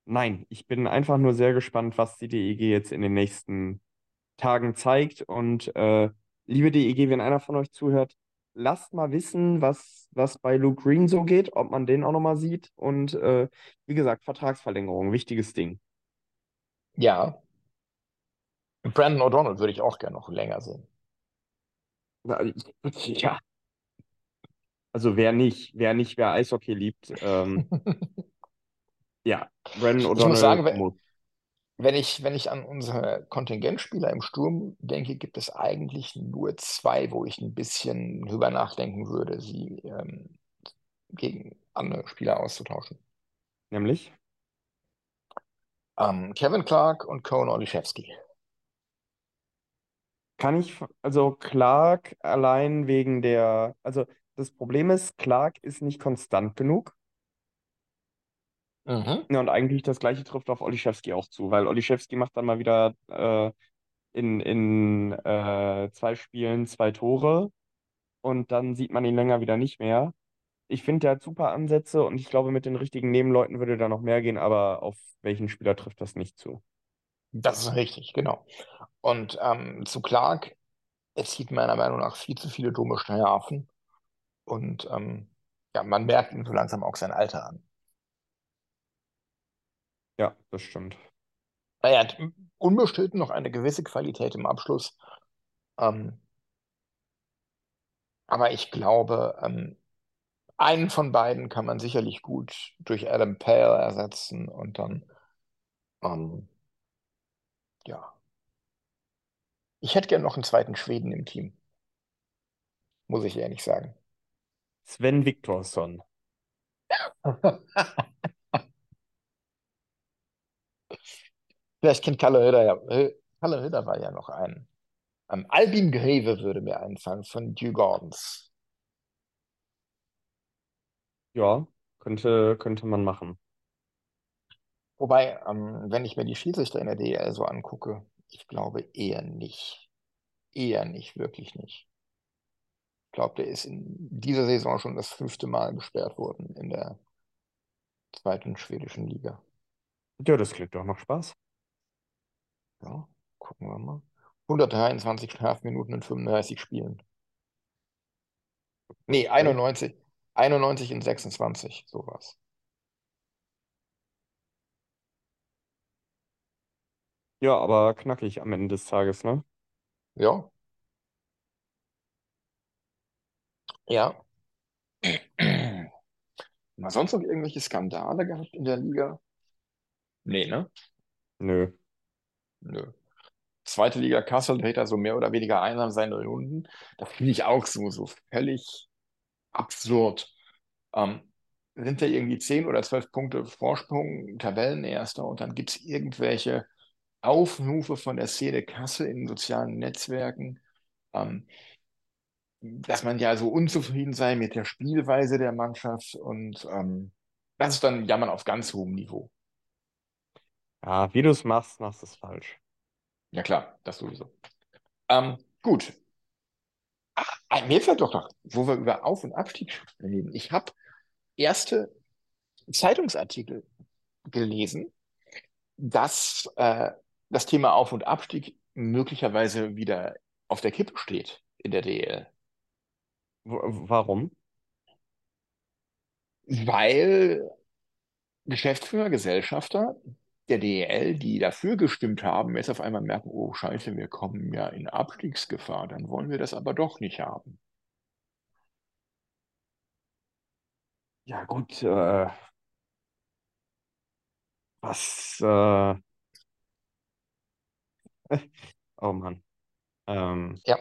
Nein, ich bin einfach nur sehr gespannt, was die DEG jetzt in den nächsten Tagen zeigt. Und äh, liebe DEG, wenn einer von euch zuhört, lasst mal wissen, was, was bei Luke Green so geht, ob man den auch nochmal sieht. Und äh, wie gesagt, Vertragsverlängerung, wichtiges Ding. Ja. Brandon O'Donnell würde ich auch gerne noch länger sehen. Ja. Also wer nicht, wer nicht, wer Eishockey liebt, ähm, ja, Brandon Ich muss sagen, O'Donnell wenn, muss. wenn ich, wenn ich an unsere Kontingentspieler im Sturm denke, gibt es eigentlich nur zwei, wo ich ein bisschen drüber nachdenken würde, sie ähm, gegen andere Spieler auszutauschen. Nämlich? Ähm, Kevin Clark und Cohen Oliszewski. Kann ich, also Clark allein wegen der, also das Problem ist, Clark ist nicht konstant genug. Mhm. Ja, und eigentlich das Gleiche trifft auf Oliszewski auch zu, weil Oliszewski macht dann mal wieder äh, in, in äh, zwei Spielen zwei Tore und dann sieht man ihn länger wieder nicht mehr. Ich finde, der hat super Ansätze und ich glaube, mit den richtigen Nebenleuten würde da noch mehr gehen, aber auf welchen Spieler trifft das nicht zu? Das ist richtig, genau. Und ähm, zu Clark, es sieht meiner Meinung nach viel zu viele dumme Strafen. Und ähm, ja, man merkt ihm so langsam auch sein Alter an. Ja, das stimmt. Er hat unbestritten noch eine gewisse Qualität im Abschluss. Ähm, aber ich glaube, ähm, einen von beiden kann man sicherlich gut durch Adam Pale ersetzen und dann, ähm, ja. Ich hätte gern noch einen zweiten Schweden im Team, muss ich ehrlich sagen. Sven Viktorsson. Vielleicht kennt Kalle Hütter ja. Kalle Hütter war ja noch ein. Ähm, Albin Greve würde mir einfallen von Dew Gordons. Ja, könnte, könnte man machen. Wobei, ähm, wenn ich mir die Schiedsrichter in der DEL so angucke, ich glaube eher nicht. Eher nicht, wirklich nicht. Ich glaube, der ist in dieser Saison schon das fünfte Mal gesperrt worden in der zweiten schwedischen Liga. Ja, das klingt doch noch Spaß. Ja, gucken wir mal. 123 Strafminuten in 35 Spielen. Nee, 91. 91 in 26, sowas. Ja, aber knackig am Ende des Tages, ne? Ja. Ja. Mal sonst noch irgendwelche Skandale gehabt in der Liga? Nee, ne? Nö. Nö. Zweite Liga Kassel dreht da so mehr oder weniger einsam seine Runden. Das finde ich auch so, so völlig absurd. Ähm, sind da irgendwie 10 oder 12 Punkte Vorsprung, Tabellenerster und dann gibt es irgendwelche Aufrufe von der Szene Kassel in sozialen Netzwerken, ähm, dass man ja so unzufrieden sei mit der Spielweise der Mannschaft und ähm, das ist dann Jammern auf ganz hohem Niveau. Ja, wie du es machst, machst du es falsch. Ja klar, das sowieso. Ähm, gut. Mir fällt doch noch, wo wir über Auf- und Abstieg reden. Ich habe erste Zeitungsartikel gelesen, dass äh, das Thema Auf- und Abstieg möglicherweise wieder auf der Kippe steht in der DL. Warum? Weil Geschäftsführer, Gesellschafter der DEL, die dafür gestimmt haben, jetzt auf einmal merken, oh Scheiße, wir kommen ja in Abstiegsgefahr, dann wollen wir das aber doch nicht haben. Ja, gut, äh, was, äh, oh Mann. Ähm, Ja.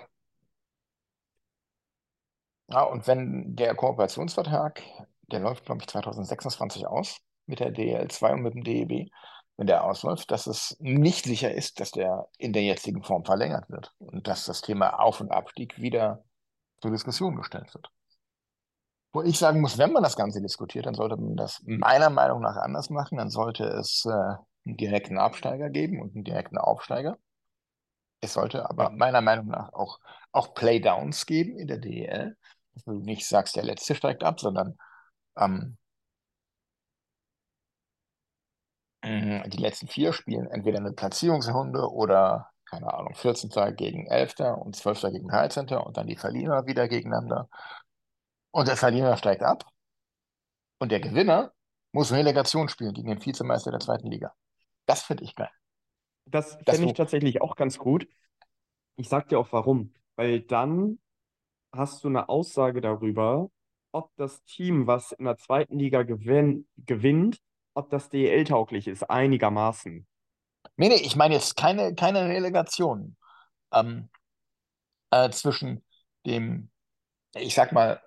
Ja, und wenn der Kooperationsvertrag, der läuft, glaube ich, 2026 aus mit der DL2 und mit dem DEB, wenn der ausläuft, dass es nicht sicher ist, dass der in der jetzigen Form verlängert wird und dass das Thema Auf- und Abstieg wieder zur Diskussion gestellt wird. Wo ich sagen muss, wenn man das Ganze diskutiert, dann sollte man das meiner Meinung nach anders machen. Dann sollte es äh, einen direkten Absteiger geben und einen direkten Aufsteiger. Es sollte aber meiner Meinung nach auch, auch Playdowns geben in der DEL. Dass du nicht sagst, der Letzte steigt ab, sondern ähm, mh, die letzten vier spielen entweder eine Platzierungsrunde oder keine Ahnung, 14. gegen 11. und 12. gegen 13. und dann die Verlierer wieder gegeneinander. Und der Verlierer steigt ab und der Gewinner muss Relegation spielen gegen den Vizemeister der zweiten Liga. Das finde ich geil. Das fände ich tatsächlich auch ganz gut. Ich sag dir auch warum. Weil dann hast du eine Aussage darüber, ob das Team, was in der zweiten Liga gewinn, gewinnt, ob das DEL-tauglich ist, einigermaßen. Nee, nee, ich meine jetzt keine, keine Relegation ähm, äh, zwischen dem, ich sag mal,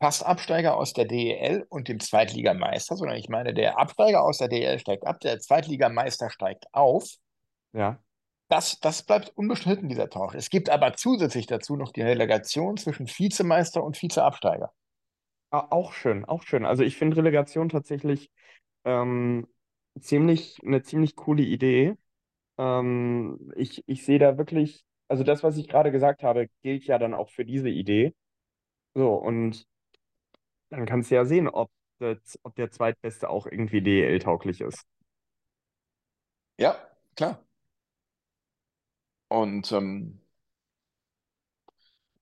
fast Absteiger aus der DEL und dem Zweitligameister, sondern ich meine, der Absteiger aus der DEL steigt ab, der Zweitligameister steigt auf. Ja. Das, das bleibt unbestritten, dieser Tausch. Es gibt aber zusätzlich dazu noch die Relegation zwischen Vizemeister und Vizeabsteiger. Ah, Auch schön, auch schön. Also ich finde Relegation tatsächlich ähm, ziemlich, eine ziemlich coole Idee. Ähm, ich, ich sehe da wirklich, also das, was ich gerade gesagt habe, gilt ja dann auch für diese Idee. So, und dann kannst du ja sehen, ob, das, ob der Zweitbeste auch irgendwie DEL-tauglich ist. Ja, klar. Und ähm,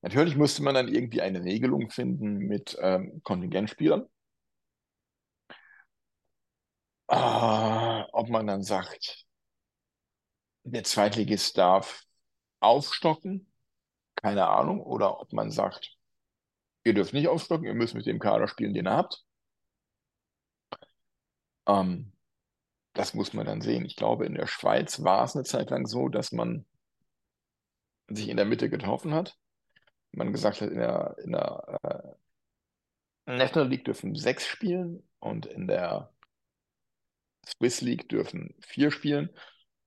natürlich müsste man dann irgendwie eine Regelung finden mit ähm, Kontingentspielern. Ah, ob man dann sagt, der Zweitligist darf aufstocken, keine Ahnung, oder ob man sagt, ihr dürft nicht aufstocken, ihr müsst mit dem Kader spielen, den ihr habt. Ähm, das muss man dann sehen. Ich glaube, in der Schweiz war es eine Zeit lang so, dass man sich in der Mitte getroffen hat. Man gesagt hat, in der, in der äh, National League dürfen sechs spielen und in der Swiss League dürfen vier spielen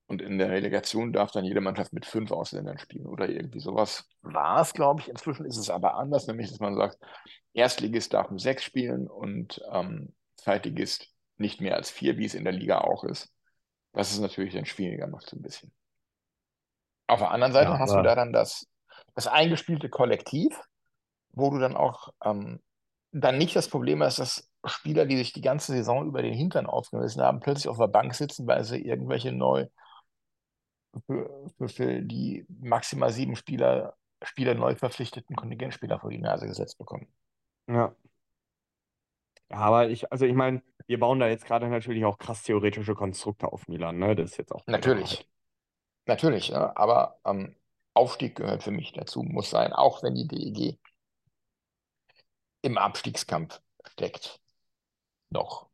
und in der Relegation darf dann jede Mannschaft mit fünf Ausländern spielen oder irgendwie sowas war es, glaube ich. Inzwischen ist es aber anders, nämlich dass man sagt, Erstligist darf mit sechs spielen und ähm, Zweitligist nicht mehr als vier, wie es in der Liga auch ist. Was es natürlich dann schwieriger macht, so ein bisschen. Auf der anderen Seite Ja, hast du da dann das, das eingespielte Kollektiv, wo du dann auch ähm, dann nicht das Problem hast, dass Spieler, die sich die ganze Saison über den Hintern aufgerissen haben, plötzlich auf der Bank sitzen, weil sie irgendwelche neu für, für, für die maximal sieben Spieler, Spieler neu verpflichteten Kontingentspieler vor die Nase gesetzt bekommen. Ja. Ja, aber ich, also ich meine, wir bauen da jetzt gerade natürlich auch krass theoretische Konstrukte auf Milan, ne? Das ist jetzt auch Natürlich. Natürlich, ja, aber ähm, Aufstieg gehört für mich dazu, muss sein, auch wenn die DEG im Abstiegskampf steckt. Noch.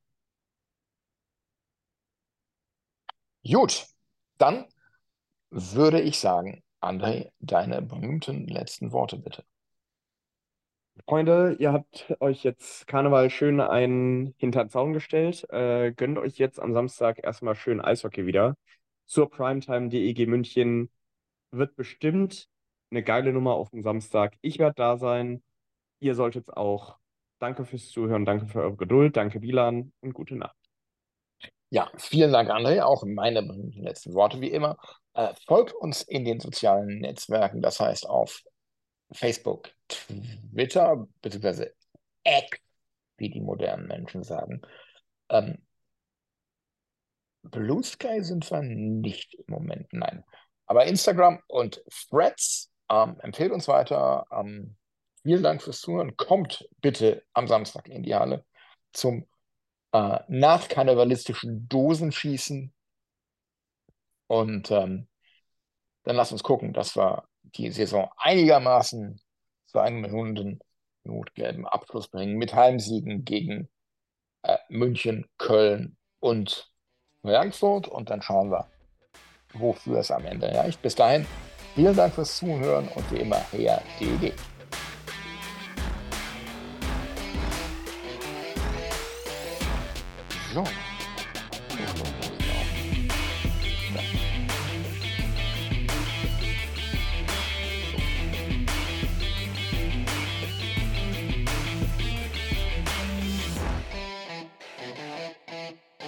Gut, dann würde ich sagen, André, deine berühmten letzten Worte bitte. Freunde, ihr habt euch jetzt Karneval schön einen hinter den Zaun gestellt. Äh, gönnt euch jetzt am Samstag erstmal schön Eishockey wieder. Zur Primetime DEG München wird bestimmt eine geile Nummer auf dem Samstag. Ich werde da sein. Ihr solltet's auch. Danke fürs Zuhören, danke für eure Geduld, danke Bilan und gute Nacht. Ja, vielen Dank, André. Auch meine letzten Worte wie immer. Äh, folgt uns in den sozialen Netzwerken, das heißt auf Facebook, Twitter, beziehungsweise X, wie die modernen Menschen sagen. Ähm, Blue Sky sind wir nicht im Moment, nein. Aber Instagram und Threads, ähm, empfehlt uns weiter. Ähm, vielen Dank fürs Zuhören. Kommt bitte am Samstag in die Halle zum äh, nachkarnevalistischen Dosenschießen. Und ähm, dann lasst uns gucken, dass wir die Saison einigermaßen zu einem runden, notgelben Abschluss bringen mit Heimsiegen gegen äh, München, Köln und Frankfurt. Und dann schauen wir, wofür es am Ende reicht. Bis dahin, vielen Dank fürs Zuhören und wie immer, her DEG. So.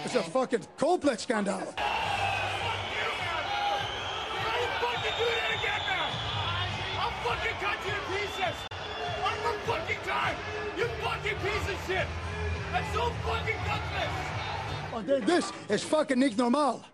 It's a fucking complex scandal. How you fucking do that again now? I'll fucking cut you to pieces. One more fucking time. You fucking piece of shit. That's so fucking gutless. Oh, This is fucking niet.